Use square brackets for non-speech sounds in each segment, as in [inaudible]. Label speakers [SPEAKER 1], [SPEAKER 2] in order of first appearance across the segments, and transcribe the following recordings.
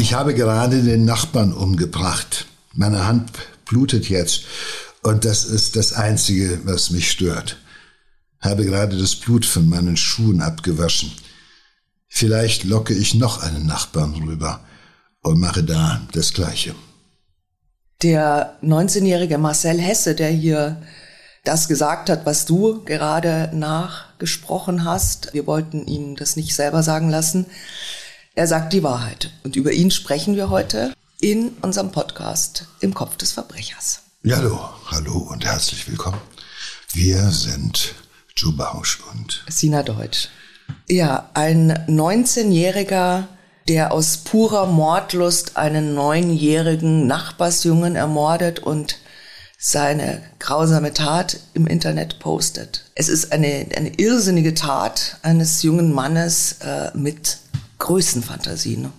[SPEAKER 1] Ich habe gerade den Nachbarn umgebracht. Meine Hand blutet jetzt und das ist das Einzige, was mich stört. Habe gerade das Blut von meinen Schuhen abgewaschen. Vielleicht locke ich noch einen Nachbarn rüber und mache da das Gleiche.
[SPEAKER 2] Der 19-jährige Marcel Hesse, der hier das gesagt hat, was du gerade nachgesprochen hast, wir wollten ihn das nicht selber sagen lassen, er sagt die Wahrheit. Und über ihn sprechen wir heute in unserem Podcast Im Kopf des Verbrechers.
[SPEAKER 1] Ja, hallo, hallo und herzlich willkommen. Wir sind Joe Bausch und
[SPEAKER 2] Sina Deutsch. Ja, ein 19-jähriger der aus purer Mordlust einen neunjährigen Nachbarsjungen ermordet und seine grausame Tat im Internet postet. Es ist eine, eine irrsinnige Tat eines jungen Mannes äh, mit Größenfantasie. Ne?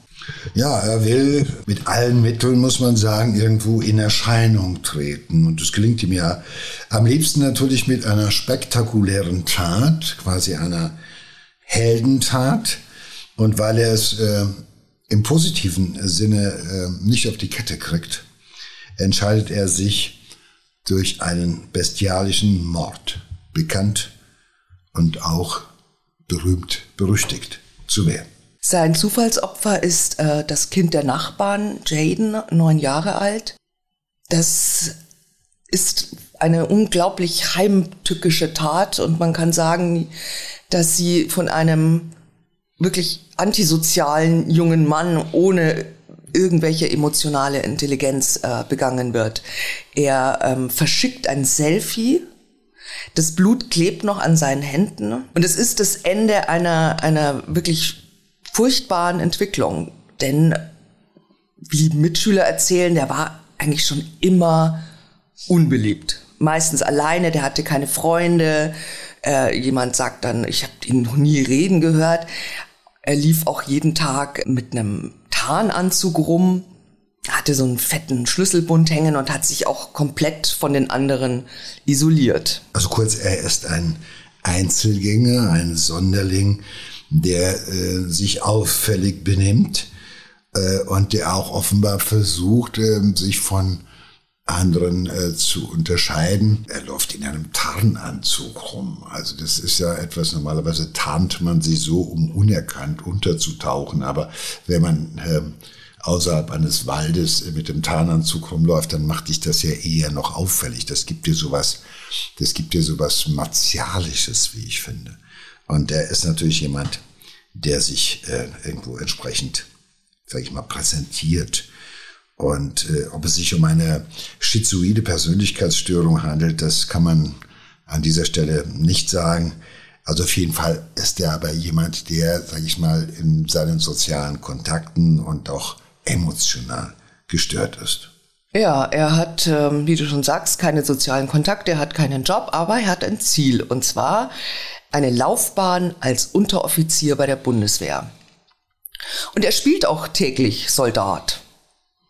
[SPEAKER 1] Ja, er will mit allen Mitteln, muss man sagen, irgendwo in Erscheinung treten. Und das gelingt ihm ja am liebsten natürlich mit einer spektakulären Tat, quasi einer Heldentat. Und weil er es äh, im positiven Sinne äh, nicht auf die Kette kriegt, entscheidet er sich durch einen bestialischen Mord bekannt und auch berühmt, berüchtigt zu werden.
[SPEAKER 2] Sein Zufallsopfer ist äh, das Kind der Nachbarn, Jaden, neun Jahre alt. Das ist eine unglaublich heimtückische Tat und man kann sagen, dass sie von einem wirklich antisozialen jungen Mann ohne irgendwelche emotionale Intelligenz äh, begangen wird. Er ähm, verschickt ein Selfie. Das Blut klebt noch an seinen Händen. Und es ist das Ende einer, einer wirklich furchtbaren Entwicklung. Denn, wie Mitschüler erzählen, der war eigentlich schon immer unbeliebt. Meistens alleine, der hatte keine Freunde. Äh, jemand sagt dann, ich habe ihn noch nie reden gehört. Er lief auch jeden Tag mit einem Tarnanzug rum, hatte so einen fetten Schlüsselbund hängen und hat sich auch komplett von den anderen isoliert.
[SPEAKER 1] Also kurz, er ist ein Einzelgänger, ein Sonderling, der äh, sich auffällig benimmt äh, und der auch offenbar versucht, äh, sich von anderen äh, zu unterscheiden. Er läuft in einem Tarnanzug rum. Also das ist ja etwas, normalerweise tarnt man sich so, um unerkannt unterzutauchen. Aber wenn man äh, außerhalb eines Waldes mit dem Tarnanzug rumläuft, dann macht dich das ja eher noch auffällig. Das gibt dir sowas, das gibt dir sowas Martialisches, wie ich finde. Und er ist natürlich jemand, der sich äh, irgendwo entsprechend, sag ich mal, präsentiert und äh, ob es sich um eine schizoide Persönlichkeitsstörung handelt, das kann man an dieser Stelle nicht sagen. Also auf jeden Fall ist er aber jemand, der, sage ich mal, in seinen sozialen Kontakten und auch emotional gestört ist.
[SPEAKER 2] Ja, er hat, ähm, wie du schon sagst, keine sozialen Kontakte, er hat keinen Job, aber er hat ein Ziel, und zwar eine Laufbahn als Unteroffizier bei der Bundeswehr. Und er spielt auch täglich Soldat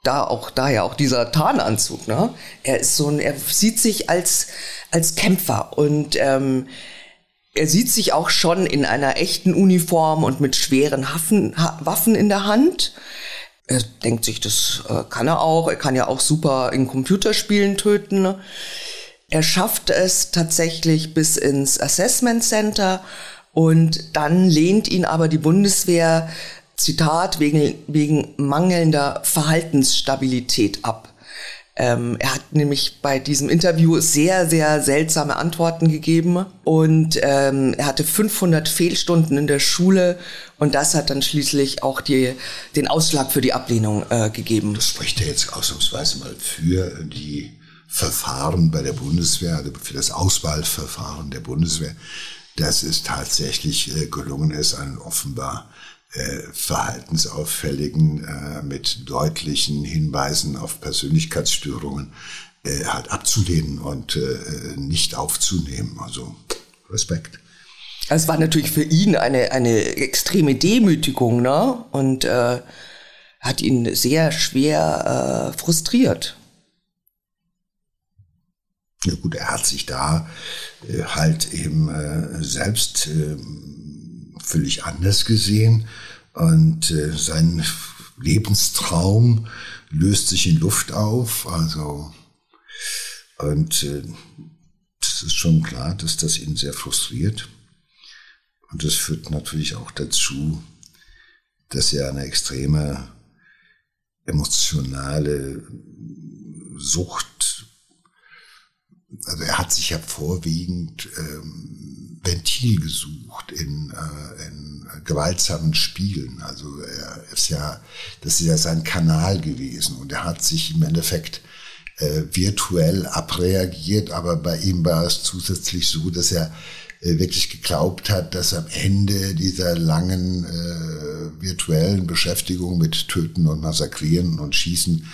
[SPEAKER 2] da auch daher auch dieser Tarnanzug. Ne? Er ist so ein, er sieht sich als als Kämpfer und ähm, er sieht sich auch schon in einer echten Uniform und mit schweren Haffen, ha Waffen in der Hand. Er denkt sich, das äh, kann er auch. Er kann ja auch super in Computerspielen töten. Er schafft es tatsächlich bis ins Assessment Center und dann lehnt ihn aber die Bundeswehr Zitat, wegen, wegen mangelnder Verhaltensstabilität ab. Ähm, er hat nämlich bei diesem Interview sehr, sehr seltsame Antworten gegeben und ähm, er hatte 500 Fehlstunden in der Schule und das hat dann schließlich auch die, den Ausschlag für die Ablehnung äh, gegeben.
[SPEAKER 1] Das spricht er jetzt ausnahmsweise mal für die Verfahren bei der Bundeswehr, also für das Auswahlverfahren der Bundeswehr, dass es tatsächlich äh, gelungen ist, einen offenbar äh, verhaltensauffälligen äh, mit deutlichen Hinweisen auf Persönlichkeitsstörungen äh, halt abzulehnen und äh, nicht aufzunehmen. Also Respekt.
[SPEAKER 2] Es war natürlich für ihn eine, eine extreme Demütigung, ne? Und äh, hat ihn sehr schwer äh, frustriert.
[SPEAKER 1] Ja gut, er hat sich da äh, halt eben äh, selbst äh, völlig anders gesehen und äh, sein Lebenstraum löst sich in Luft auf. Also und äh, das ist schon klar, dass das ihn sehr frustriert. Und das führt natürlich auch dazu, dass er eine extreme emotionale Sucht, also er hat sich ja vorwiegend ähm, Ventil gesucht in, äh, in gewaltsamen Spielen. Also er ist ja, das ist ja sein Kanal gewesen und er hat sich im Endeffekt äh, virtuell abreagiert, aber bei ihm war es zusätzlich so, dass er äh, wirklich geglaubt hat, dass am Ende dieser langen äh, virtuellen Beschäftigung mit Töten und Massakrieren und Schießen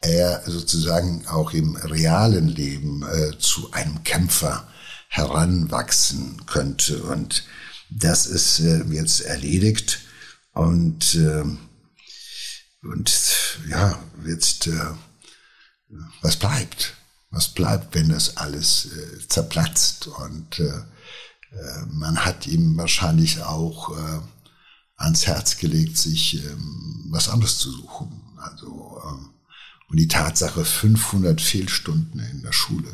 [SPEAKER 1] er sozusagen auch im realen Leben äh, zu einem Kämpfer heranwachsen könnte. Und das ist äh, jetzt erledigt. Und, äh, und ja, jetzt, äh, was bleibt? Was bleibt, wenn das alles äh, zerplatzt? Und äh, äh, man hat ihm wahrscheinlich auch äh, ans Herz gelegt, sich ähm, was anderes zu suchen. Also ähm, und die Tatsache 500 Fehlstunden in der Schule.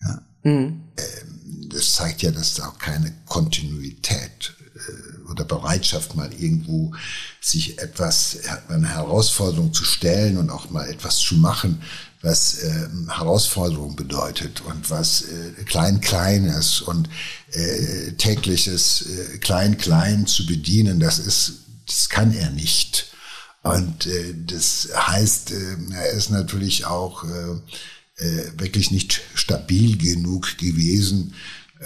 [SPEAKER 1] Ja, mhm. ähm, das zeigt ja, dass da auch keine Kontinuität äh, oder Bereitschaft mal irgendwo sich etwas, eine Herausforderung zu stellen und auch mal etwas zu machen, was äh, Herausforderung bedeutet und was äh, klein-kleines und äh, tägliches äh, klein-klein zu bedienen, das ist, das kann er nicht. Und äh, das heißt, äh, er ist natürlich auch äh, äh, wirklich nicht stabil genug gewesen,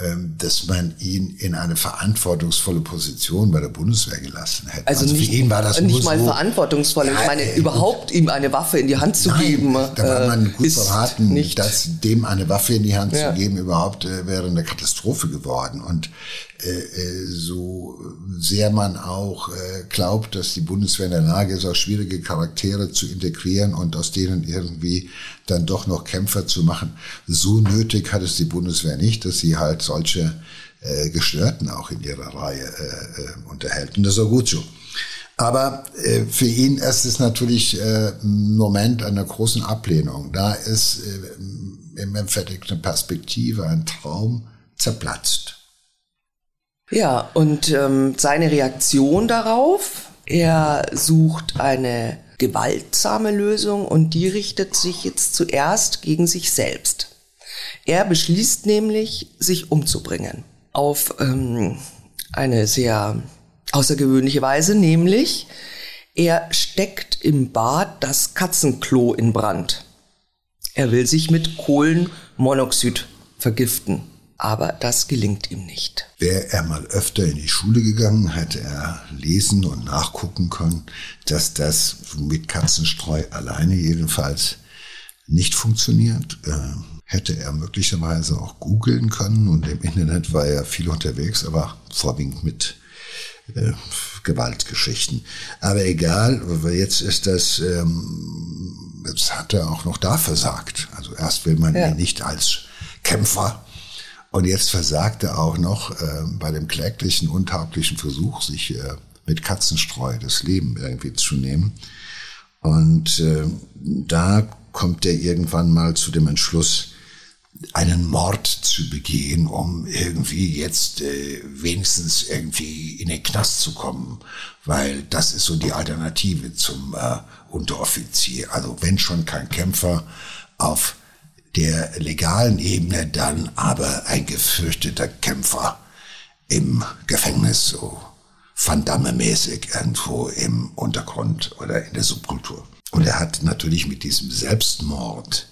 [SPEAKER 1] ähm, dass man ihn in eine verantwortungsvolle Position bei der Bundeswehr gelassen hätte.
[SPEAKER 2] Also, also nicht, für ihn war das nicht mal so, verantwortungsvoll. Ja, ich meine, äh, überhaupt ihm eine Waffe in die Hand zu nein, geben.
[SPEAKER 1] Da war man äh, gut beraten, nicht. dass dem eine Waffe in die Hand ja. zu geben überhaupt äh, wäre eine Katastrophe geworden. Und so sehr man auch äh, glaubt, dass die Bundeswehr in der Lage ist, auch schwierige Charaktere zu integrieren und aus denen irgendwie dann doch noch Kämpfer zu machen, so nötig hat es die Bundeswehr nicht, dass sie halt solche äh, Gestörten auch in ihrer Reihe äh, äh, unterhält. Und das ist auch gut so. Aber äh, für ihn ist es natürlich äh, ein Moment einer großen Ablehnung. Da ist äh, im eine Perspektive, ein Traum zerplatzt.
[SPEAKER 2] Ja, und ähm, seine Reaktion darauf, er sucht eine gewaltsame Lösung und die richtet sich jetzt zuerst gegen sich selbst. Er beschließt nämlich, sich umzubringen. Auf ähm, eine sehr außergewöhnliche Weise, nämlich er steckt im Bad das Katzenklo in Brand. Er will sich mit Kohlenmonoxid vergiften aber das gelingt ihm nicht.
[SPEAKER 1] Wäre er mal öfter in die Schule gegangen, hätte er lesen und nachgucken können, dass das mit Katzenstreu alleine jedenfalls nicht funktioniert. Äh, hätte er möglicherweise auch googeln können und im Internet war er viel unterwegs, aber vorwiegend mit äh, Gewaltgeschichten. Aber egal, jetzt ist das, ähm, jetzt hat er auch noch da versagt. Also erst will man ja. ihn nicht als Kämpfer und jetzt versagt er auch noch äh, bei dem kläglichen, untauglichen Versuch, sich äh, mit Katzenstreu das Leben irgendwie zu nehmen. Und äh, da kommt er irgendwann mal zu dem Entschluss, einen Mord zu begehen, um irgendwie jetzt äh, wenigstens irgendwie in den Knast zu kommen, weil das ist so die Alternative zum äh, Unteroffizier. Also wenn schon kein Kämpfer auf der legalen Ebene dann aber ein gefürchteter Kämpfer im Gefängnis, so Van Damme-mäßig irgendwo im Untergrund oder in der Subkultur. Und er hat natürlich mit diesem Selbstmord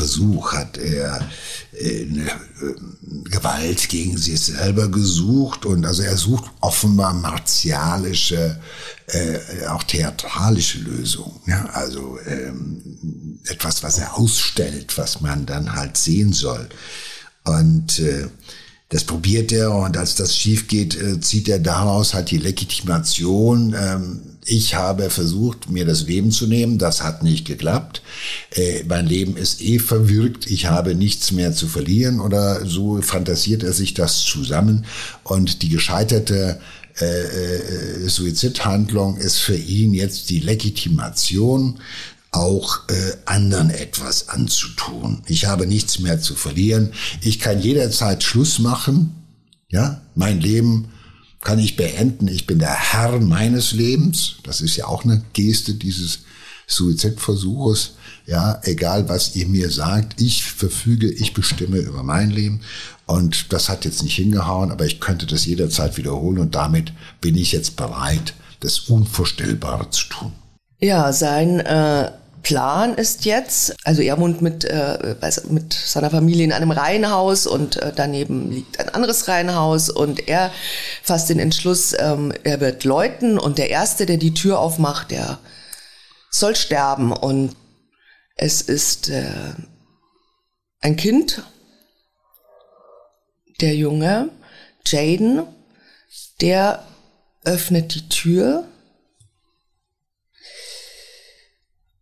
[SPEAKER 1] Versuch hat er äh, äh, Gewalt gegen sich selber gesucht und also er sucht offenbar martialische, äh, auch theatralische Lösungen. Ja? Also ähm, etwas, was er ausstellt, was man dann halt sehen soll. Und äh, das probiert er und als das schief geht, äh, zieht er daraus halt die Legitimation. Ähm, ich habe versucht, mir das Leben zu nehmen, das hat nicht geklappt. Äh, mein Leben ist eh verwirkt, ich habe nichts mehr zu verlieren. Oder so fantasiert er sich das zusammen. Und die gescheiterte äh, äh, Suizidhandlung ist für ihn jetzt die Legitimation, auch äh, anderen etwas anzutun. Ich habe nichts mehr zu verlieren. Ich kann jederzeit Schluss machen. Ja, mein Leben kann ich beenden. Ich bin der Herr meines Lebens. Das ist ja auch eine Geste dieses Suizidversuches. Ja, egal was ihr mir sagt, ich verfüge, ich bestimme über mein Leben. Und das hat jetzt nicht hingehauen, aber ich könnte das jederzeit wiederholen und damit bin ich jetzt bereit, das Unvorstellbare zu tun.
[SPEAKER 2] Ja, sein äh, Plan ist jetzt, also er wohnt mit, äh, mit seiner Familie in einem Reihenhaus und äh, daneben liegt ein anderes Reihenhaus und er fasst den Entschluss, ähm, er wird läuten und der Erste, der die Tür aufmacht, der soll sterben und es ist äh, ein Kind, der Junge, Jaden, der öffnet die Tür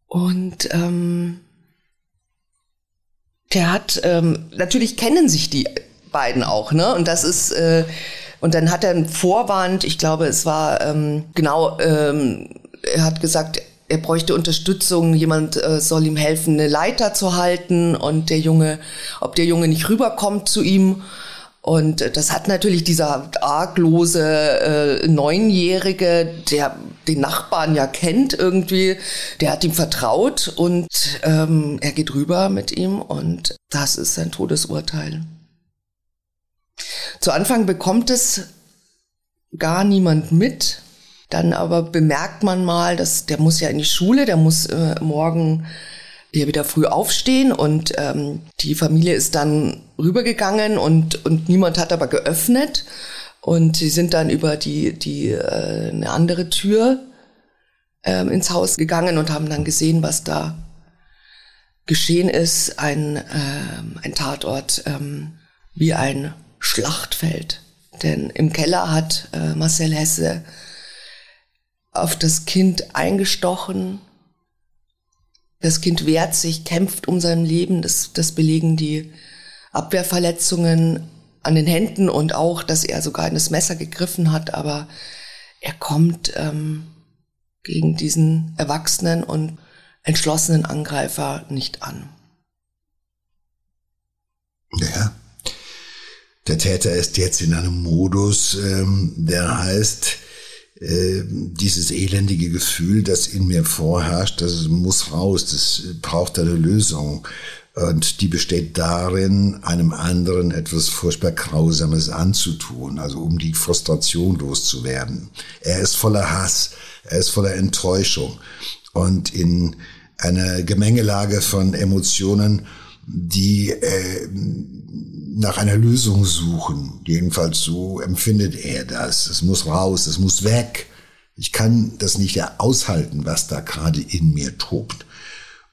[SPEAKER 2] Und ähm, der hat, ähm, natürlich kennen sich die beiden auch, ne? Und das ist, äh, und dann hat er einen Vorwand, ich glaube, es war ähm, genau, ähm, er hat gesagt, er bräuchte Unterstützung, jemand äh, soll ihm helfen, eine Leiter zu halten und der Junge, ob der Junge nicht rüberkommt zu ihm. Und äh, das hat natürlich dieser arglose äh, Neunjährige, der den Nachbarn ja kennt irgendwie, der hat ihm vertraut und ähm, er geht rüber mit ihm und das ist sein Todesurteil. Zu Anfang bekommt es gar niemand mit. Dann aber bemerkt man mal, dass der muss ja in die Schule, der muss äh, morgen hier wieder früh aufstehen und ähm, die Familie ist dann rübergegangen und, und niemand hat aber geöffnet. Und sie sind dann über die, die äh, eine andere Tür ähm, ins Haus gegangen und haben dann gesehen, was da geschehen ist. Ein, ähm, ein Tatort ähm, wie ein Schlachtfeld. Denn im Keller hat äh, Marcel Hesse auf das Kind eingestochen das Kind wehrt sich, kämpft um sein Leben. Das, das belegen die Abwehrverletzungen an den Händen und auch, dass er sogar in das Messer gegriffen hat. Aber er kommt ähm, gegen diesen erwachsenen und entschlossenen Angreifer nicht an.
[SPEAKER 1] Ja. Der Täter ist jetzt in einem Modus, ähm, der heißt, äh, dieses elendige Gefühl, das in mir vorherrscht, das muss raus, das braucht eine Lösung. Und die besteht darin, einem anderen etwas furchtbar Grausames anzutun, also um die Frustration loszuwerden. Er ist voller Hass, er ist voller Enttäuschung. Und in einer Gemengelage von Emotionen, die äh, nach einer Lösung suchen. Jedenfalls so empfindet er das. Es muss raus, es muss weg. Ich kann das nicht aushalten, was da gerade in mir tobt.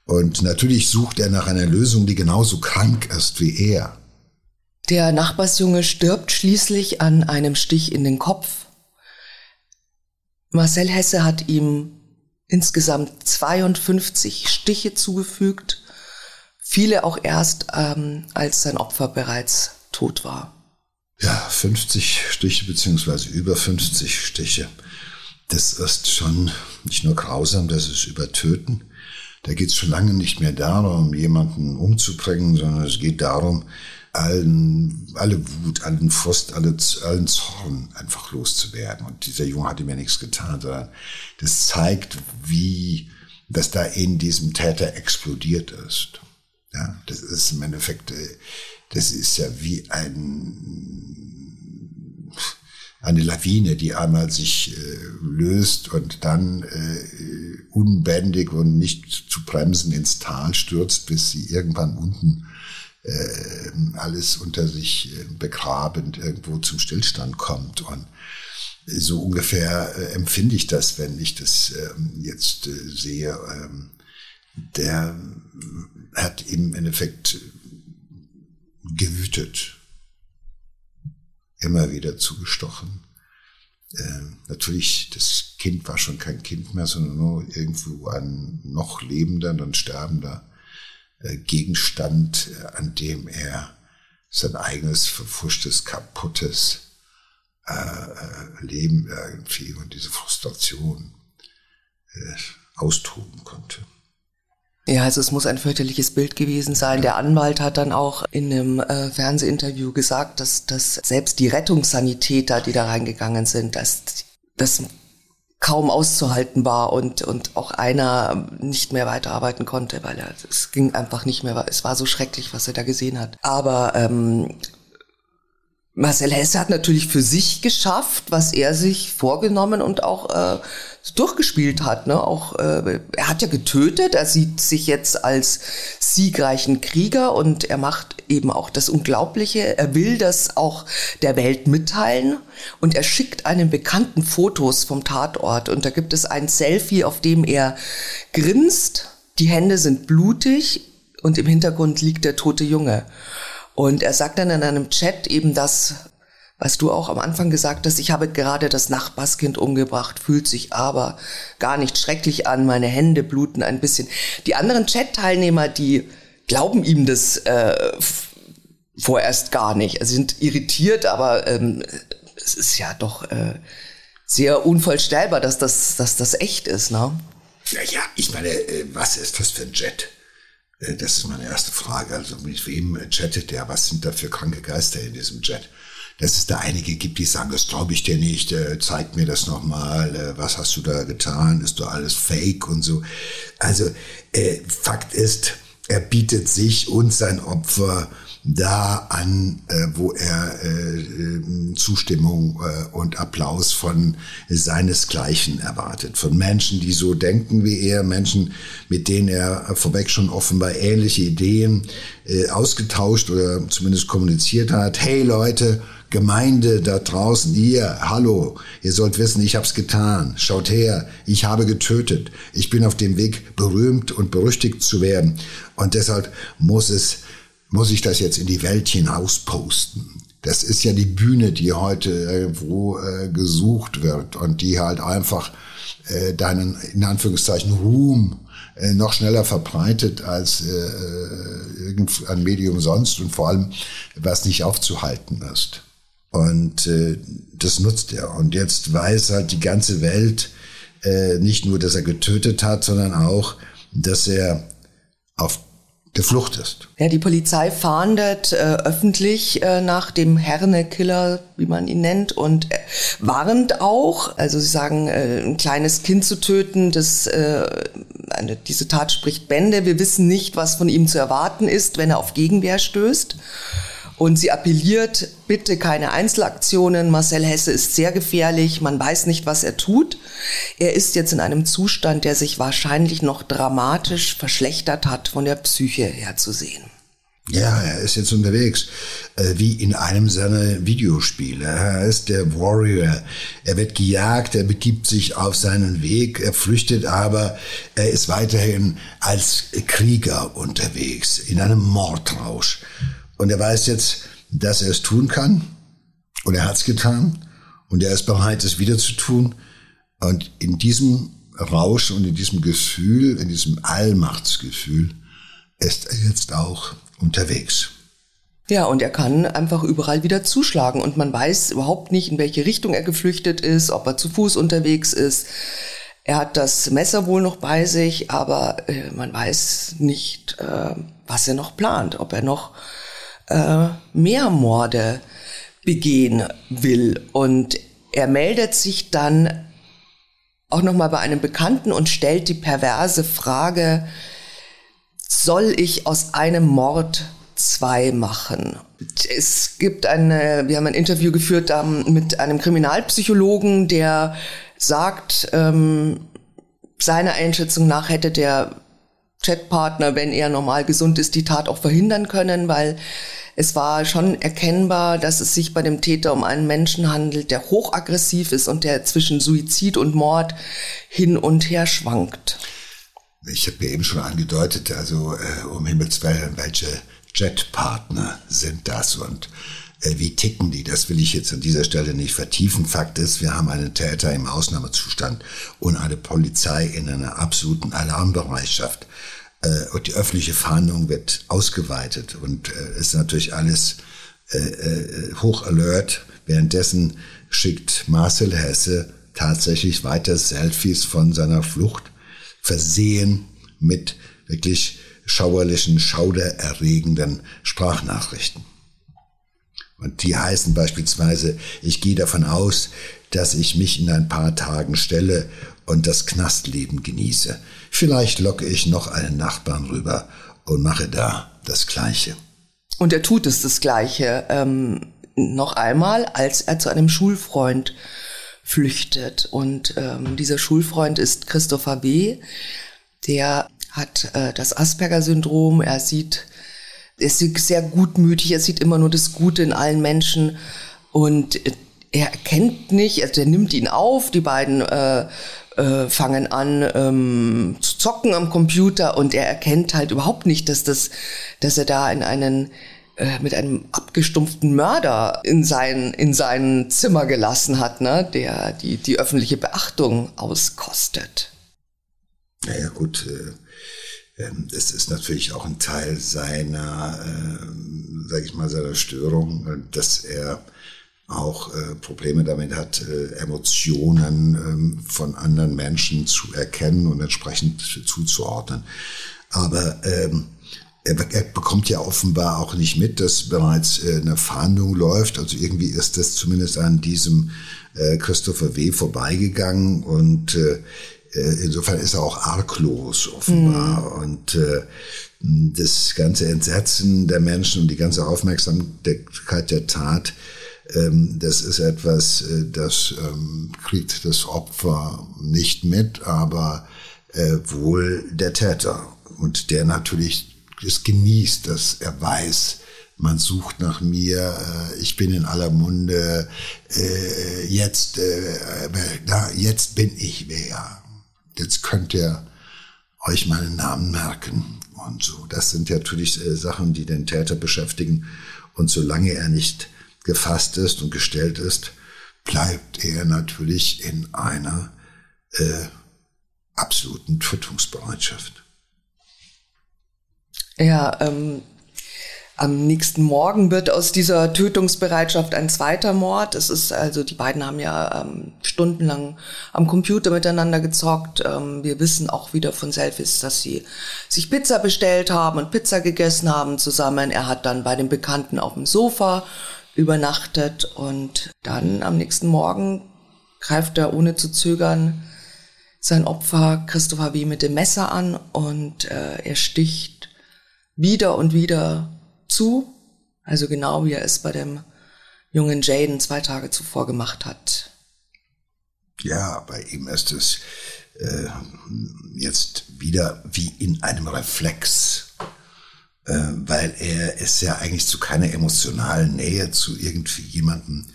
[SPEAKER 1] Und natürlich sucht er nach einer Lösung, die genauso krank ist wie er.
[SPEAKER 2] Der Nachbarsjunge stirbt schließlich an einem Stich in den Kopf. Marcel Hesse hat ihm insgesamt 52 Stiche zugefügt Viele auch erst, ähm, als sein Opfer bereits tot war.
[SPEAKER 1] Ja, 50 Stiche beziehungsweise über 50 Stiche. Das ist schon nicht nur grausam, das ist übertöten. Da geht es schon lange nicht mehr darum, jemanden umzubringen, sondern es geht darum, allen, alle Wut, allen Frust, alle, allen Zorn einfach loszuwerden. Und dieser Junge hatte mir nichts getan, sondern das zeigt, wie das da in diesem Täter explodiert ist. Ja, das ist im Endeffekt, äh, das ist ja wie ein, eine Lawine, die einmal sich äh, löst und dann äh, unbändig und nicht zu bremsen ins Tal stürzt, bis sie irgendwann unten äh, alles unter sich äh, begrabend irgendwo zum Stillstand kommt. Und so ungefähr äh, empfinde ich das, wenn ich das ähm, jetzt sehe. Der hat im Endeffekt gewütet, immer wieder zugestochen. Äh, natürlich, das Kind war schon kein Kind mehr, sondern nur irgendwo ein noch lebender und sterbender äh, Gegenstand, äh, an dem er sein eigenes verfuschtes, kaputtes äh, äh, Leben irgendwie und diese Frustration äh, austoben konnte.
[SPEAKER 2] Ja, also es muss ein fürchterliches Bild gewesen sein. Der Anwalt hat dann auch in einem äh, Fernsehinterview gesagt, dass, dass selbst die Rettungssanitäter, die da reingegangen sind, dass das kaum auszuhalten war und, und auch einer nicht mehr weiterarbeiten konnte, weil er, es ging einfach nicht mehr, es war so schrecklich, was er da gesehen hat. Aber ähm, Marcel Hesse hat natürlich für sich geschafft, was er sich vorgenommen und auch äh, durchgespielt hat. Ne? Auch äh, er hat ja getötet. Er sieht sich jetzt als siegreichen Krieger und er macht eben auch das Unglaubliche. Er will das auch der Welt mitteilen und er schickt einen Bekannten Fotos vom Tatort und da gibt es ein Selfie, auf dem er grinst. Die Hände sind blutig und im Hintergrund liegt der tote Junge. Und er sagt dann in einem Chat eben das, was du auch am Anfang gesagt hast, ich habe gerade das Nachbarskind umgebracht, fühlt sich aber gar nicht schrecklich an, meine Hände bluten ein bisschen. Die anderen Chat-Teilnehmer, die glauben ihm das äh, vorerst gar nicht. Sie sind irritiert, aber ähm, es ist ja doch äh, sehr unvollstellbar, dass das, dass das echt ist, ne?
[SPEAKER 1] Ja, ja, ich meine, äh, was ist das für ein Jet? Äh, das ist meine erste Frage. Also mit wem chattet der? Was sind da für kranke Geister in diesem Chat? Dass es da einige gibt, die sagen, das glaube ich dir nicht, äh, zeig mir das nochmal, äh, was hast du da getan, ist doch alles fake und so. Also äh, Fakt ist, er bietet sich und sein Opfer da an, äh, wo er äh, äh, Zustimmung äh, und Applaus von seinesgleichen erwartet. Von Menschen, die so denken wie er, Menschen, mit denen er vorweg schon offenbar ähnliche Ideen äh, ausgetauscht oder zumindest kommuniziert hat. Hey Leute, Gemeinde da draußen, ihr, hallo, ihr sollt wissen, ich hab's getan. Schaut her, ich habe getötet. Ich bin auf dem Weg, berühmt und berüchtigt zu werden. Und deshalb muss es muss ich das jetzt in die Welt hinaus posten? Das ist ja die Bühne, die heute irgendwo äh, gesucht wird und die halt einfach äh, deinen, in Anführungszeichen, Ruhm äh, noch schneller verbreitet als äh, äh irgendein Medium sonst und vor allem, was nicht aufzuhalten ist. Und äh, das nutzt er. Und jetzt weiß halt die ganze Welt äh, nicht nur, dass er getötet hat, sondern auch, dass er auf der Flucht ist.
[SPEAKER 2] Ja, die Polizei fahndet äh, öffentlich äh, nach dem Herne-Killer, wie man ihn nennt, und äh, warnt auch. Also sie sagen, äh, ein kleines Kind zu töten, das, äh, eine, diese Tat spricht Bände. Wir wissen nicht, was von ihm zu erwarten ist, wenn er auf Gegenwehr stößt. Und sie appelliert, bitte keine Einzelaktionen. Marcel Hesse ist sehr gefährlich. Man weiß nicht, was er tut. Er ist jetzt in einem Zustand, der sich wahrscheinlich noch dramatisch verschlechtert hat, von der Psyche her zu sehen.
[SPEAKER 1] Ja, er ist jetzt unterwegs, äh, wie in einem seiner Videospiele. Er ist der Warrior. Er wird gejagt, er begibt sich auf seinen Weg, er flüchtet, aber er ist weiterhin als Krieger unterwegs, in einem Mordrausch. Und er weiß jetzt, dass er es tun kann. Und er hat es getan. Und er ist bereit, es wieder zu tun. Und in diesem Rausch und in diesem Gefühl, in diesem Allmachtsgefühl, ist er jetzt auch unterwegs.
[SPEAKER 2] Ja, und er kann einfach überall wieder zuschlagen und man weiß überhaupt nicht, in welche Richtung er geflüchtet ist, ob er zu Fuß unterwegs ist. Er hat das Messer wohl noch bei sich, aber äh, man weiß nicht, äh, was er noch plant, ob er noch äh, mehr Morde begehen will. Und er meldet sich dann auch nochmal bei einem Bekannten und stellt die perverse Frage, soll ich aus einem Mord zwei machen? Es gibt eine, wir haben ein Interview geführt ähm, mit einem Kriminalpsychologen, der sagt, ähm, seiner Einschätzung nach hätte der Chatpartner, wenn er normal gesund ist, die Tat auch verhindern können, weil es war schon erkennbar, dass es sich bei dem Täter um einen Menschen handelt, der hochaggressiv ist und der zwischen Suizid und Mord hin und her schwankt.
[SPEAKER 1] Ich habe ja eben schon angedeutet, also äh, um Himmels Willen, welche Chatpartner sind das und äh, wie ticken die? Das will ich jetzt an dieser Stelle nicht vertiefen. Fakt ist, wir haben einen Täter im Ausnahmezustand und eine Polizei in einer absoluten Alarmbereitschaft. Äh, und die öffentliche Fahndung wird ausgeweitet und äh, ist natürlich alles äh, hoch alert, währenddessen schickt Marcel Hesse tatsächlich weiter Selfies von seiner Flucht, versehen mit wirklich schauerlichen, schaudererregenden Sprachnachrichten. Und die heißen beispielsweise, ich gehe davon aus, dass ich mich in ein paar Tagen stelle und das Knastleben genieße. Vielleicht locke ich noch einen Nachbarn rüber und mache da das Gleiche.
[SPEAKER 2] Und er tut es das Gleiche. Ähm, noch einmal, als er zu einem Schulfreund flüchtet. Und ähm, dieser Schulfreund ist Christopher B., der hat äh, das Asperger-Syndrom. Er sieht, er ist sehr gutmütig, er sieht immer nur das Gute in allen Menschen und er erkennt nicht, also er nimmt ihn auf, die beiden äh, äh, fangen an ähm, zu zocken am Computer und er erkennt halt überhaupt nicht, dass das, dass er da in einen äh, mit einem abgestumpften Mörder in sein in sein Zimmer gelassen hat, ne, der die die öffentliche Beachtung auskostet.
[SPEAKER 1] Naja gut, äh, äh, es ist natürlich auch ein Teil seiner, äh, sag ich mal, seiner Störung, äh, dass er auch äh, Probleme damit hat, äh, Emotionen ähm, von anderen Menschen zu erkennen und entsprechend zuzuordnen. Aber ähm, er, er bekommt ja offenbar auch nicht mit, dass bereits äh, eine Fahndung läuft. Also irgendwie ist das zumindest an diesem äh, Christopher W. vorbeigegangen und äh, äh insofern ist er auch arglos offenbar. Mhm. Und äh, das ganze Entsetzen der Menschen und die ganze Aufmerksamkeit der Tat das ist etwas, äh, das ähm, kriegt das Opfer nicht mit, aber äh, wohl der Täter. Und der natürlich es genießt, dass er weiß, man sucht nach mir, äh, ich bin in aller Munde, jetzt, na, jetzt bin ich wer. Jetzt könnt ihr euch meinen Namen merken und so. Das sind natürlich Sachen, die den Täter beschäftigen. Und solange er nicht gefasst ist und gestellt ist, bleibt er natürlich in einer äh, absoluten Tötungsbereitschaft.
[SPEAKER 2] Ja, ähm, am nächsten Morgen wird aus dieser Tötungsbereitschaft ein zweiter Mord. Es ist also, die beiden haben ja ähm, stundenlang am Computer miteinander gezockt. Ähm, wir wissen auch wieder von Selfies, dass sie sich Pizza bestellt haben und Pizza gegessen haben zusammen. Er hat dann bei den Bekannten auf dem Sofa übernachtet und dann am nächsten Morgen greift er ohne zu zögern sein Opfer Christopher W. mit dem Messer an und äh, er sticht wieder und wieder zu, also genau wie er es bei dem jungen Jaden zwei Tage zuvor gemacht hat.
[SPEAKER 1] Ja, bei ihm ist es äh, jetzt wieder wie in einem Reflex weil er ist ja eigentlich zu keiner emotionalen Nähe zu irgendwie jemandem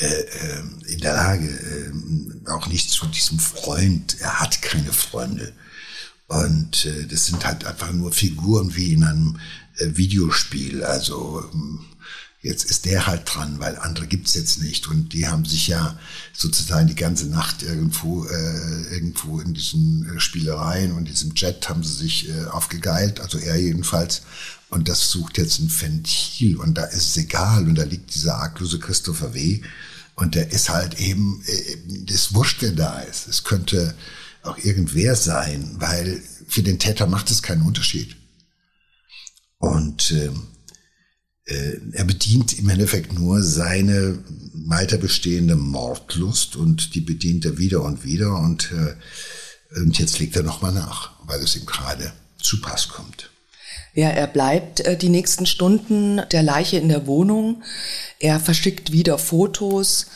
[SPEAKER 1] äh, äh, in der Lage, äh, auch nicht zu diesem Freund. Er hat keine Freunde. Und äh, das sind halt einfach nur Figuren wie in einem äh, Videospiel. Also ähm, jetzt ist der halt dran, weil andere gibt's jetzt nicht. Und die haben sich ja sozusagen die ganze Nacht irgendwo, äh, irgendwo in diesen äh, Spielereien und diesem Jet haben sie sich äh, aufgegeilt, also er jedenfalls. Und das sucht jetzt ein Ventil und da ist es egal und da liegt dieser arglose Christopher W. Und der ist halt eben, äh, das wurscht, wer da ist. Es könnte auch irgendwer sein, weil für den Täter macht es keinen Unterschied. Und äh, er bedient im Endeffekt nur seine weiter bestehende Mordlust und die bedient er wieder und wieder und, äh, und jetzt legt er nochmal nach, weil es ihm gerade zu Pass kommt.
[SPEAKER 2] Ja, er bleibt äh, die nächsten Stunden der Leiche in der Wohnung. Er verschickt wieder Fotos.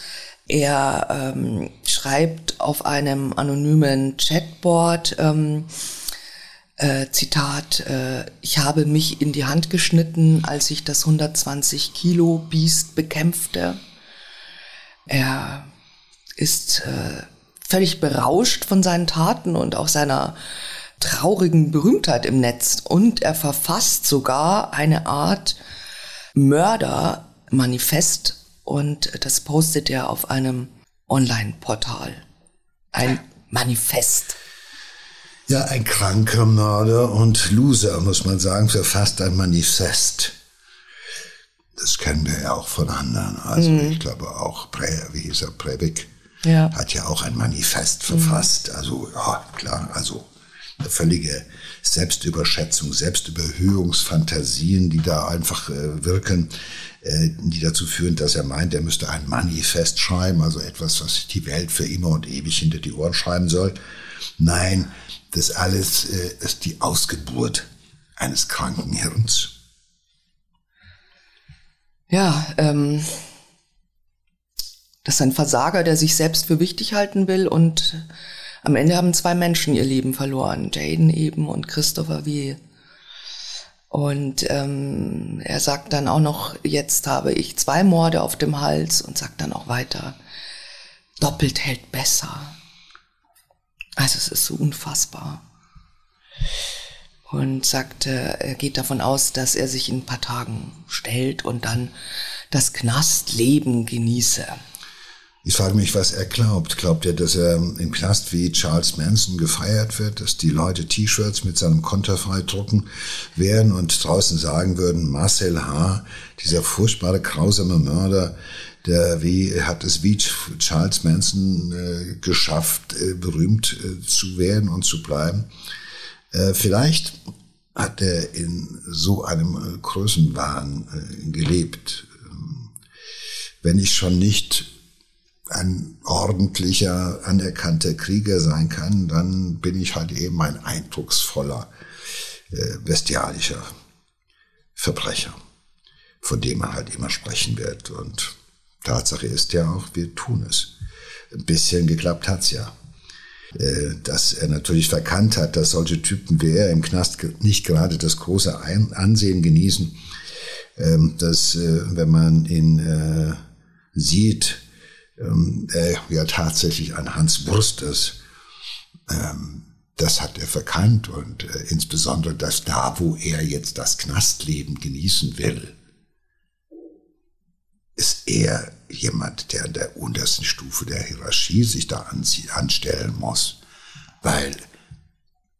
[SPEAKER 2] Er ähm, schreibt auf einem anonymen Chatboard, ähm, äh, Zitat, äh, ich habe mich in die Hand geschnitten, als ich das 120 Kilo Biest bekämpfte. Er ist äh, völlig berauscht von seinen Taten und auch seiner traurigen Berühmtheit im Netz. Und er verfasst sogar eine Art Mördermanifest und das postet er auf einem Online-Portal. Ein Manifest.
[SPEAKER 1] Ja, ein kranker Mörder und Loser, muss man sagen, verfasst ein Manifest. das kennen wir ja auch von anderen. Also mhm. ich glaube auch, Pre, wie hieß er, Breivik, ja. hat ja auch ein Manifest verfasst. Mhm. Also ja, klar, also eine völlige Selbstüberschätzung, Selbstüberhöhungsfantasien, die da einfach äh, wirken, äh, die dazu führen, dass er meint, er müsste ein Manifest schreiben, also etwas, was die Welt für immer und ewig hinter die Ohren schreiben soll. Nein, das alles äh, ist die Ausgeburt eines kranken Hirns.
[SPEAKER 2] Ja, ähm, das ist ein Versager, der sich selbst für wichtig halten will und am Ende haben zwei Menschen ihr Leben verloren, Jaden eben und Christopher W. Und ähm, er sagt dann auch noch, jetzt habe ich zwei Morde auf dem Hals und sagt dann auch weiter, doppelt hält besser. Also es ist so unfassbar. Und sagt, er geht davon aus, dass er sich in ein paar Tagen stellt und dann das Knastleben genieße.
[SPEAKER 1] Ich frage mich, was er glaubt. Glaubt er, dass er im Knast wie Charles Manson gefeiert wird, dass die Leute T-Shirts mit seinem Konterfei drucken werden und draußen sagen würden, Marcel H., dieser furchtbare, grausame Mörder, der wie, hat es wie Charles Manson äh, geschafft, äh, berühmt äh, zu werden und zu bleiben. Äh, vielleicht hat er in so einem äh, Größenwahn äh, gelebt. Ähm, wenn ich schon nicht ein ordentlicher, anerkannter Krieger sein kann, dann bin ich halt eben ein eindrucksvoller, äh, bestialischer Verbrecher, von dem man halt immer sprechen wird. Und Tatsache ist ja auch, wir tun es. Ein bisschen geklappt hat's ja. Äh, dass er natürlich verkannt hat, dass solche Typen wie er im Knast nicht gerade das große Ansehen genießen, ähm, dass äh, wenn man ihn äh, sieht, ähm, er ja tatsächlich ein Hans Wurst ist. Ähm, das hat er verkannt und insbesondere, dass da, wo er jetzt das Knastleben genießen will, ist er jemand, der an der untersten Stufe der Hierarchie sich da anstellen muss, weil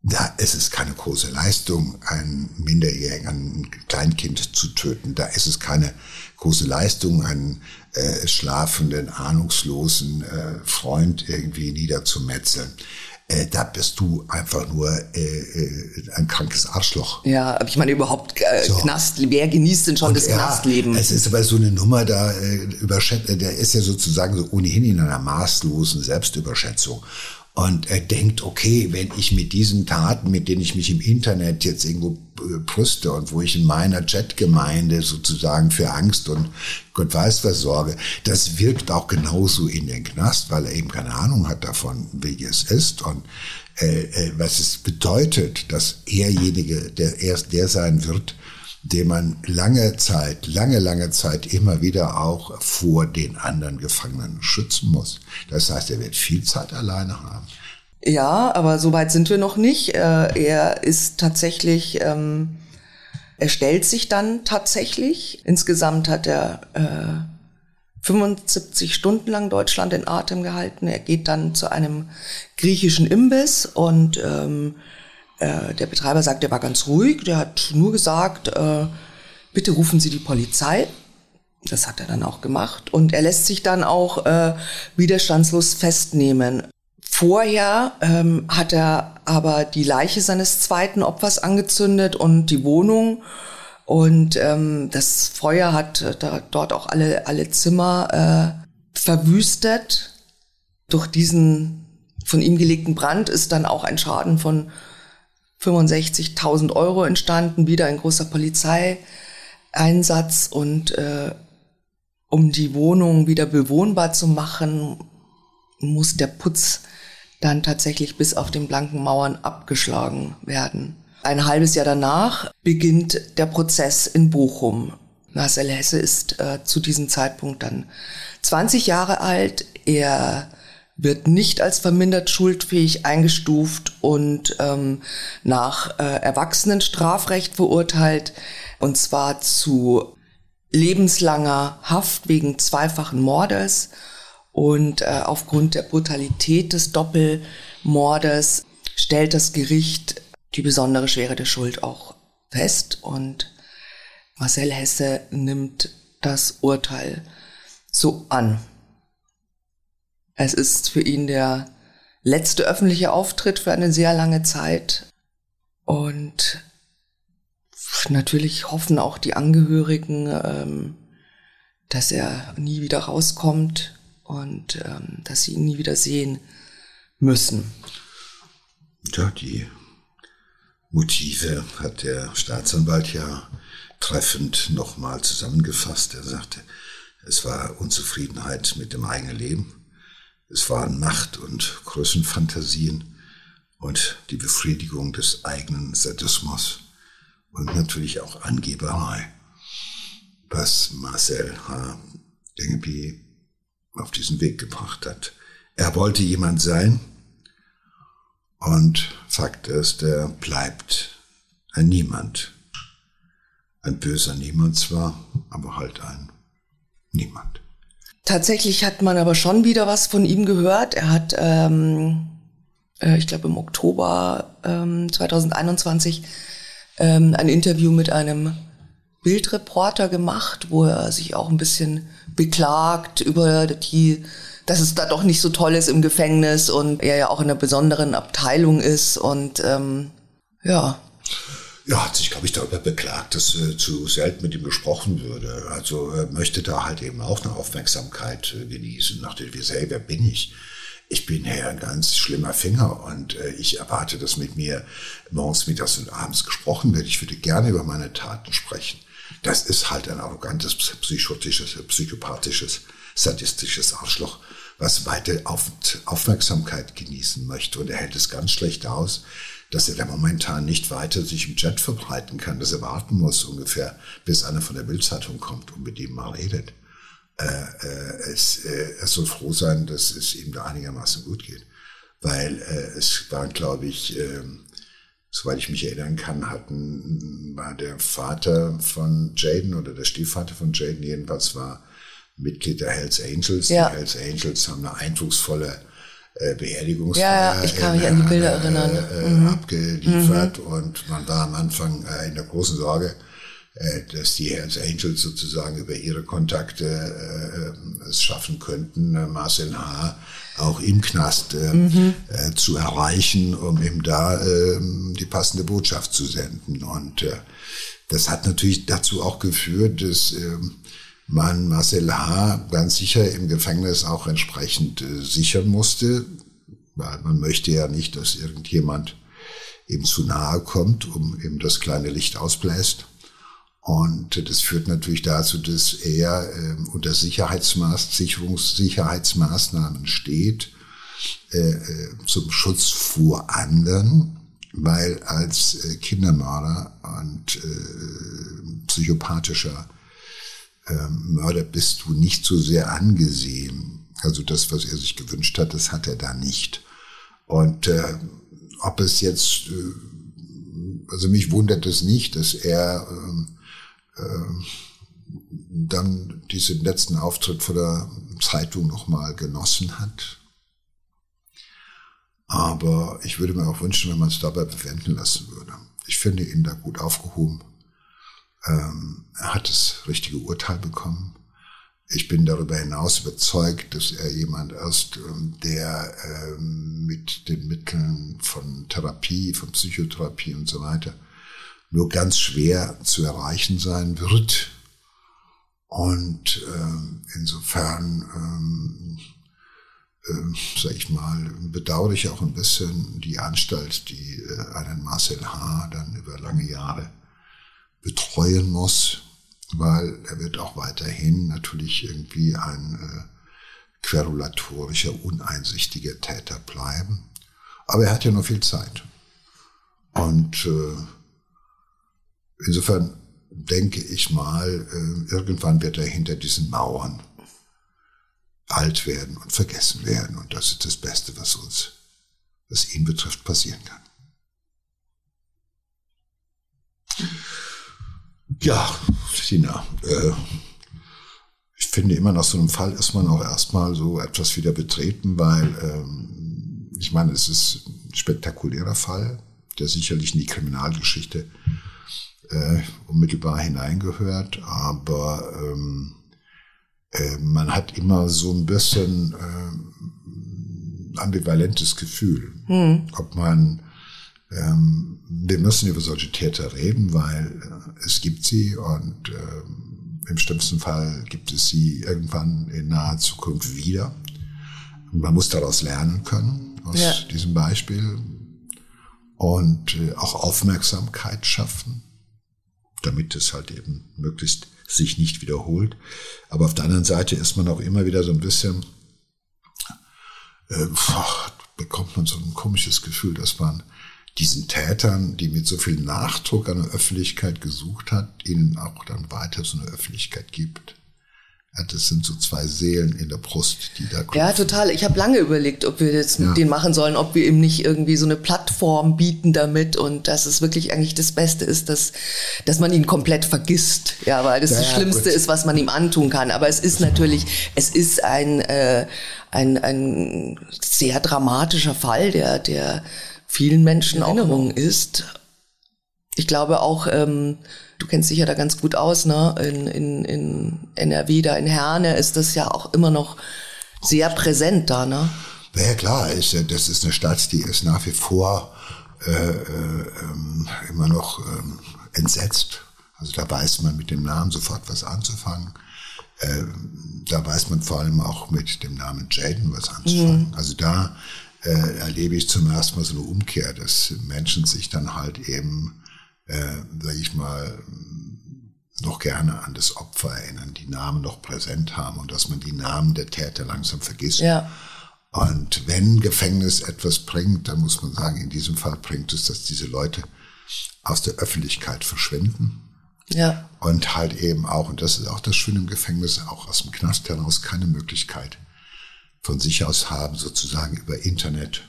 [SPEAKER 1] da ist es keine große Leistung, ein Minderjährigen, ein Kleinkind zu töten. Da ist es keine große Leistung, einen äh, schlafenden, ahnungslosen äh, Freund irgendwie niederzumetzeln. Äh, da bist du einfach nur äh, äh, ein krankes Arschloch.
[SPEAKER 2] Ja, aber ich meine überhaupt äh, so. Knast, wer genießt denn schon und das ja, Knastleben?
[SPEAKER 1] Es ist aber so eine Nummer da äh, überschätzt, der ist ja sozusagen so ohnehin in einer maßlosen Selbstüberschätzung und er denkt, okay, wenn ich mit diesen Taten, mit denen ich mich im Internet jetzt irgendwo äh, brüste und wo ich in meiner Chatgemeinde sozusagen für Angst und Gott weiß was sorge, das wirkt auch genauso in den Knast, weil er eben keine Ahnung hat davon, wie es ist. Und äh, äh, was es bedeutet, dass erjenige, der erst der sein wird, den man lange Zeit, lange, lange Zeit immer wieder auch vor den anderen Gefangenen schützen muss. Das heißt, er wird viel Zeit alleine haben.
[SPEAKER 2] Ja, aber so weit sind wir noch nicht. Äh, er ist tatsächlich, ähm, er stellt sich dann tatsächlich. Insgesamt hat er äh, 75 Stunden lang Deutschland in Atem gehalten. Er geht dann zu einem griechischen Imbiss und ähm, äh, der Betreiber sagt, er war ganz ruhig, der hat nur gesagt, äh, bitte rufen Sie die Polizei. Das hat er dann auch gemacht und er lässt sich dann auch äh, widerstandslos festnehmen. Vorher ähm, hat er aber die Leiche seines zweiten Opfers angezündet und die Wohnung und ähm, das Feuer hat äh, da, dort auch alle, alle Zimmer äh, verwüstet. Durch diesen von ihm gelegten Brand ist dann auch ein Schaden von 65.000 Euro entstanden, wieder ein großer Polizeieinsatz und äh, um die Wohnung wieder bewohnbar zu machen, muss der Putz dann tatsächlich bis auf den blanken Mauern abgeschlagen werden. Ein halbes Jahr danach beginnt der Prozess in Bochum. Marcel Hesse ist äh, zu diesem Zeitpunkt dann 20 Jahre alt. Er wird nicht als vermindert schuldfähig eingestuft und ähm, nach äh, Erwachsenenstrafrecht verurteilt, und zwar zu lebenslanger Haft wegen zweifachen Mordes. Und äh, aufgrund der Brutalität des Doppelmordes stellt das Gericht die besondere Schwere der Schuld auch fest. Und Marcel Hesse nimmt das Urteil so an. Es ist für ihn der letzte öffentliche Auftritt für eine sehr lange Zeit und natürlich hoffen auch die Angehörigen, ähm, dass er nie wieder rauskommt und ähm, dass sie ihn nie wieder sehen müssen.
[SPEAKER 1] Ja, die Motive hat der Staatsanwalt ja treffend nochmal zusammengefasst. Er sagte, es war Unzufriedenheit mit dem eigenen Leben, es waren Macht- und Größenfantasien und die Befriedigung des eigenen Sadismus und natürlich auch Angeberei, was Marcel H. irgendwie auf diesen Weg gebracht hat. Er wollte jemand sein und Fakt ist, er bleibt ein Niemand. Ein böser Niemand zwar, aber halt ein Niemand.
[SPEAKER 2] Tatsächlich hat man aber schon wieder was von ihm gehört. Er hat, ähm, äh, ich glaube im Oktober ähm, 2021 ähm, ein Interview mit einem Bildreporter gemacht, wo er sich auch ein bisschen beklagt über die, dass es da doch nicht so toll ist im Gefängnis und er ja auch in einer besonderen Abteilung ist und ähm, ja.
[SPEAKER 1] Ja, hat sich, glaube ich, darüber beklagt, dass äh, zu selten mit ihm gesprochen würde. Also er möchte da halt eben auch eine Aufmerksamkeit äh, genießen, nach dem wir sagen, wer bin ich? Ich bin ja ein ganz schlimmer Finger und äh, ich erwarte, dass mit mir morgens, mittags und abends gesprochen wird. Ich würde gerne über meine Taten sprechen. Das ist halt ein arrogantes, psychotisches, psychopathisches, sadistisches Arschloch, was weite Auf Aufmerksamkeit genießen möchte. Und er hält es ganz schlecht aus, dass er da momentan nicht weiter sich im Chat verbreiten kann, dass er warten muss ungefähr, bis einer von der Bildzeitung kommt und mit ihm mal redet. Äh, äh, es, äh, er soll froh sein, dass es ihm da einigermaßen gut geht. Weil äh, es war, glaube ich, äh, soweit ich mich erinnern kann, hatten, war der Vater von Jaden oder der Stiefvater von Jaden jedenfalls war Mitglied der Hells Angels. Ja. Die Hells Angels haben eine eindrucksvolle äh, Beerdigungsfeier
[SPEAKER 2] ja, ich kann mich an die Bilder äh, erinnern.
[SPEAKER 1] Äh, mhm. abgeliefert mhm. und man war am Anfang äh, in der großen Sorge, äh, dass die Hells Angels sozusagen über ihre Kontakte äh, es schaffen könnten, äh, Marcel H. auch im Knast äh, mhm. äh, zu erreichen, um ihm da äh, die passende Botschaft zu senden. Und äh, das hat natürlich dazu auch geführt, dass äh, man Marcel H. ganz sicher im Gefängnis auch entsprechend äh, sichern musste, weil man möchte ja nicht, dass irgendjemand ihm zu nahe kommt, um ihm das kleine Licht ausbläst. Und das führt natürlich dazu, dass er äh, unter Sicherheitsmaß, Sicherungssicherheitsmaßnahmen steht, äh, äh, zum Schutz vor anderen, weil als äh, Kindermörder und äh, psychopathischer Mörder bist du nicht so sehr angesehen. Also das, was er sich gewünscht hat, das hat er da nicht. Und äh, ob es jetzt, äh, also mich wundert es nicht, dass er äh, äh, dann diesen letzten Auftritt vor der Zeitung nochmal genossen hat. Aber ich würde mir auch wünschen, wenn man es dabei bewenden lassen würde. Ich finde ihn da gut aufgehoben. Ähm, er hat das richtige Urteil bekommen. Ich bin darüber hinaus überzeugt, dass er jemand ist, ähm, der ähm, mit den Mitteln von Therapie, von Psychotherapie und so weiter nur ganz schwer zu erreichen sein wird. Und insofern, ähm, ähm, sag ich mal, bedauere ich auch ein bisschen die Anstalt, die äh, einen Marcel H. dann über lange Jahre betreuen muss, weil er wird auch weiterhin natürlich irgendwie ein äh, querulatorischer, uneinsichtiger Täter bleiben. Aber er hat ja noch viel Zeit. Und äh, insofern denke ich mal, äh, irgendwann wird er hinter diesen Mauern alt werden und vergessen werden. Und das ist das Beste, was uns, was ihn betrifft, passieren kann. Ja, Sina, äh, ich finde immer nach so einem Fall ist man auch erstmal so etwas wieder betreten, weil ähm, ich meine, es ist ein spektakulärer Fall, der sicherlich in die Kriminalgeschichte äh, unmittelbar hineingehört, aber ähm, äh, man hat immer so ein bisschen äh, ambivalentes Gefühl, hm. ob man ähm, wir müssen über solche Täter reden, weil äh, es gibt sie und äh, im schlimmsten Fall gibt es sie irgendwann in naher Zukunft wieder. Und man muss daraus lernen können, aus ja. diesem Beispiel. Und äh, auch Aufmerksamkeit schaffen, damit es halt eben möglichst sich nicht wiederholt. Aber auf der anderen Seite ist man auch immer wieder so ein bisschen, äh, bekommt man so ein komisches Gefühl, dass man diesen Tätern, die mit so viel Nachdruck an der Öffentlichkeit gesucht hat, ihnen auch dann weiter so eine Öffentlichkeit gibt. Ja, das sind so zwei Seelen in der Brust, die da
[SPEAKER 2] kommen. Ja, total. Ich habe lange überlegt, ob wir jetzt mit ja. denen machen sollen, ob wir ihm nicht irgendwie so eine Plattform bieten damit und dass es wirklich eigentlich das Beste ist, dass, dass man ihn komplett vergisst. Ja, weil das ja, das Schlimmste gut. ist, was man ihm antun kann. Aber es ist natürlich, es ist ein, äh, ein, ein sehr dramatischer Fall, der, der vielen Menschen Erinnerung ist. Ich glaube auch, ähm, du kennst dich ja da ganz gut aus, ne? In, in, in NRW, da in Herne ist das ja auch immer noch sehr präsent da, ne?
[SPEAKER 1] Ja, klar, ist, das ist eine Stadt, die ist nach wie vor äh, äh, immer noch äh, entsetzt. Also da weiß man mit dem Namen sofort was anzufangen. Äh, da weiß man vor allem auch mit dem Namen Jaden was anzufangen. Mhm. Also da äh, erlebe ich zum ersten Mal so eine Umkehr, dass Menschen sich dann halt eben, äh, sage ich mal, noch gerne an das Opfer erinnern, die Namen noch präsent haben und dass man die Namen der Täter langsam vergisst. Ja. Und wenn Gefängnis etwas bringt, dann muss man sagen, in diesem Fall bringt es, dass diese Leute aus der Öffentlichkeit verschwinden. Ja. Und halt eben auch, und das ist auch das Schöne im Gefängnis, auch aus dem Knast heraus keine Möglichkeit, von sich aus haben, sozusagen über Internet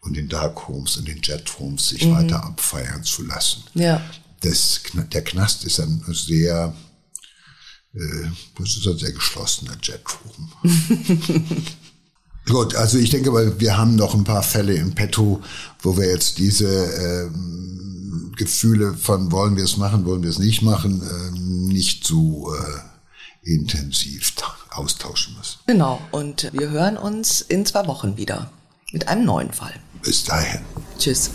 [SPEAKER 1] und in Darkrooms und in Jetrooms sich mhm. weiter abfeiern zu lassen. Ja. Das, der Knast ist ein sehr, äh, das ist ein sehr geschlossener Jetroom. [laughs] Gut, also ich denke mal, wir haben noch ein paar Fälle in petto, wo wir jetzt diese ähm, Gefühle von wollen wir es machen, wollen wir es nicht machen, äh, nicht so äh, intensiv austauschen müssen.
[SPEAKER 2] Genau, und wir hören uns in zwei Wochen wieder mit einem neuen Fall.
[SPEAKER 1] Bis dahin.
[SPEAKER 2] Tschüss.